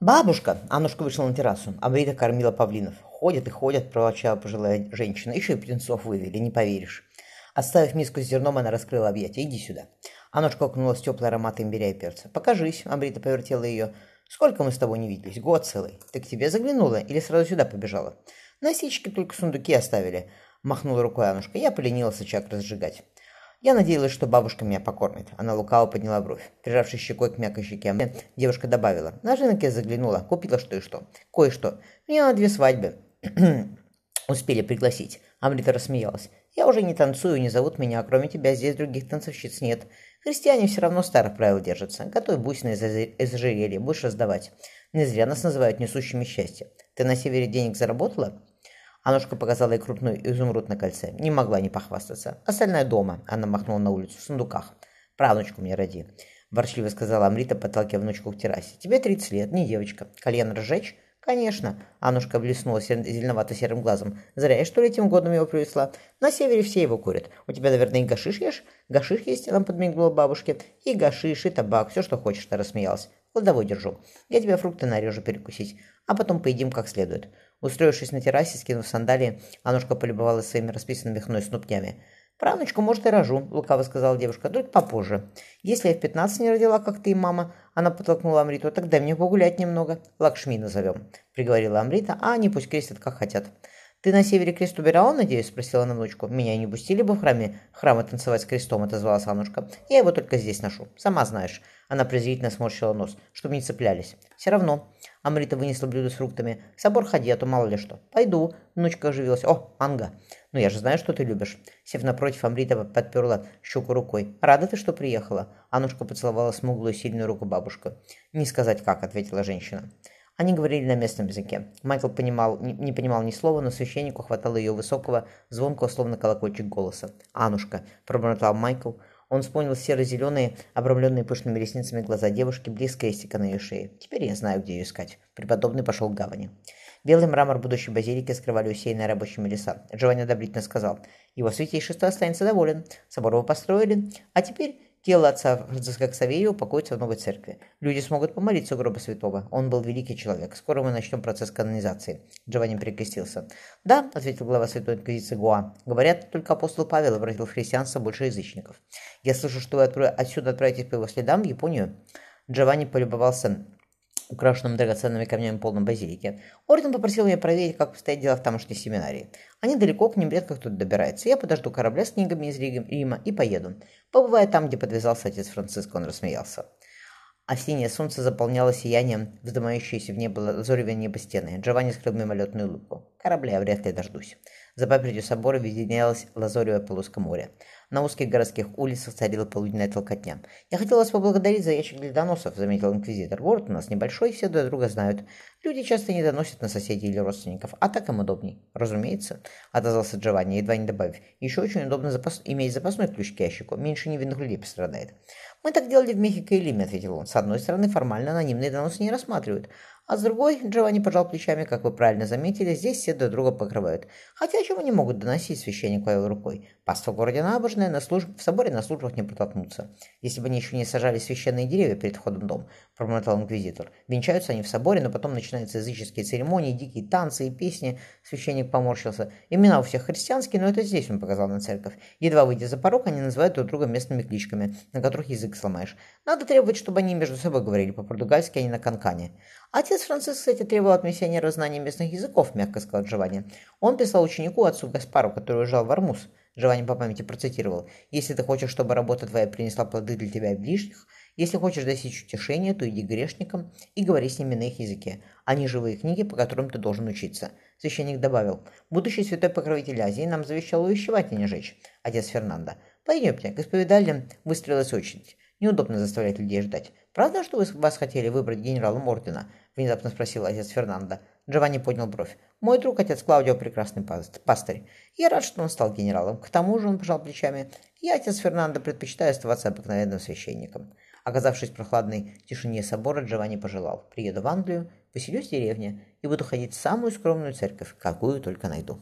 «Бабушка!» – Аннушка вышла на террасу. Амрита кормила павлинов. Ходят и ходят, проворчала пожилая женщина. Еще и птенцов вывели, не поверишь. Оставив миску с зерном, она раскрыла объятия. «Иди сюда». Аннушка окунулась в теплый аромат имбиря и перца. «Покажись», – Амрита повертела ее. «Сколько мы с тобой не виделись? Год целый. Ты к тебе заглянула или сразу сюда побежала?» «Носички только сундуки оставили», – махнула рукой Аннушка. «Я поленилась очаг разжигать». Я надеялась, что бабушка меня покормит. Она лукаво подняла бровь. Прижавшись щекой к мягкой щеке, девушка добавила. На рынок я заглянула, купила что и что. Кое-что. Меня на две свадьбы успели пригласить. Амрита рассмеялась. Я уже не танцую, не зовут меня, а кроме тебя здесь других танцовщиц нет. Христиане все равно старых правил держатся. Готовь бусины из ожерелья, будешь раздавать. Не зря нас называют несущими счастье. Ты на севере денег заработала? Анушка показала ей крупную изумруд на кольце. Не могла не похвастаться. Остальная дома. Она махнула на улицу в сундуках. Правнучку мне роди. Ворчливо сказала Амрита, подталкивая внучку к террасе. Тебе 30 лет, не девочка. Кальян разжечь? Конечно. Анушка блеснула зеленовато-серым глазом. Зря я, что ли, этим годом его привезла. На севере все его курят. У тебя, наверное, и гашиш ешь? Гашиш есть, она подмигнула бабушке. И гашиш, и табак, все, что хочешь, рассмеялась. Кладовой держу. Я тебе фрукты нарежу перекусить, а потом поедим как следует. Устроившись на террасе, скинув сандалии, Анушка полюбовалась своими расписанными хной снупнями. «Правнучку, может, и рожу», — лукаво сказала девушка, — «только попозже. Если я в пятнадцать не родила, как ты и мама», — она подтолкнула Амриту, — «тогда мне погулять немного. Лакшми назовем», — приговорила Амрита, — «а они пусть крестят, как хотят». «Ты на севере крест убирала, надеюсь?» – спросила она внучку. «Меня не пустили бы в храме храма танцевать с крестом», – отозвалась Аннушка. «Я его только здесь ношу. Сама знаешь». Она презрительно сморщила нос, чтобы не цеплялись. «Все равно». Амрита вынесла блюдо с фруктами. «В собор ходи, а то мало ли что». «Пойду». Внучка оживилась. «О, Анга, ну я же знаю, что ты любишь». Сев напротив, Амрита подперла щеку рукой. «Рада ты, что приехала?» Аннушка поцеловала смуглую сильную руку бабушку. «Не сказать как», – ответила женщина. Они говорили на местном языке. Майкл понимал, не, не понимал ни слова, но священнику хватало ее высокого, звонкого, словно колокольчик голоса. «Анушка», – пробормотал Майкл. Он вспомнил серо-зеленые, обрамленные пышными ресницами глаза девушки, близ крестика на ее шее. «Теперь я знаю, где ее искать». Преподобный пошел к гавани. Белый мрамор будущей базилики скрывали усеянные рабочими леса. Джованни одобрительно сказал. «Его святейшество останется доволен. Собор его построили. А теперь Тело отца Франциска Ксаверия упокоится в новой церкви. Люди смогут помолиться у гроба святого. Он был великий человек. Скоро мы начнем процесс канонизации. Джованни перекрестился. «Да», — ответил глава Святой Инквизиции Гуа. «Говорят, только апостол Павел обратил в христианство больше язычников. Я слышу, что вы отсюда отправитесь по его следам в Японию». Джованни полюбовался украшенном драгоценными камнями полном базилике. Орден попросил меня проверить, как обстоят дела в тамошней семинарии. Они далеко, к ним редко кто-то добирается. Я подожду корабля с книгами из Рима и поеду. Побывая там, где подвязался отец Франциско, он рассмеялся. Осеннее солнце заполняло сиянием вздымающиеся в небо лазуревое небо стены. Джованни скрыл мимолетную улыбку. Корабля я вряд ли дождусь. За папертью собора виднелась лазоревая полоска моря. На узких городских улицах царила полуденная толкотня. «Я хотел вас поблагодарить за ящик для доносов», — заметил инквизитор. «Город у нас небольшой, все друг друга знают. Люди часто не доносят на соседей или родственников, а так им удобней». «Разумеется», — отозвался Джованни, едва не добавив. «Еще очень удобно запас... иметь запасной ключ к ящику. Меньше невинных людей пострадает». «Мы так делали в Мехико и Лиме», — ответил он. «С одной стороны, формально анонимные доносы не рассматривают, а с другой, Джованни пожал плечами, как вы правильно заметили, здесь все друг друга покрывают. Хотя чего не могут доносить, священник повел рукой. Паства в городе набожная, на служб... в соборе на службах не протолкнуться. Если бы они еще не сажали священные деревья перед входом в дом, промотал инквизитор. Венчаются они в соборе, но потом начинаются языческие церемонии, дикие танцы и песни. Священник поморщился. Имена у всех христианские, но это здесь он показал на церковь. Едва выйдя за порог, они называют друг друга местными кличками, на которых язык сломаешь. Надо требовать, чтобы они между собой говорили по-португальски, а не на канкане. Отец Франциск, кстати, требовал от миссионера знания местных языков, мягко сказал Джованни. Он писал ученику, отцу Гаспару, который уезжал в Армуз. Джованни по памяти процитировал. «Если ты хочешь, чтобы работа твоя принесла плоды для тебя и ближних, если хочешь достичь утешения, то иди к грешникам и говори с ними на их языке. Они живые книги, по которым ты должен учиться». Священник добавил. «Будущий святой покровитель Азии нам завещал увещевать, а не жечь, отец Фернандо. Пойдемте, к исповедальным выстроилась очередь. Неудобно заставлять людей ждать. Правда, что вы вас хотели выбрать генералом ордена?» – внезапно спросил отец Фернандо. Джованни поднял бровь. «Мой друг, отец Клаудио, прекрасный пастырь. Я рад, что он стал генералом. К тому же он пожал плечами. Я, отец Фернандо, предпочитаю оставаться обыкновенным священником». Оказавшись в прохладной тишине собора, Джованни пожелал. «Приеду в Англию, поселюсь в деревне и буду ходить в самую скромную церковь, какую только найду».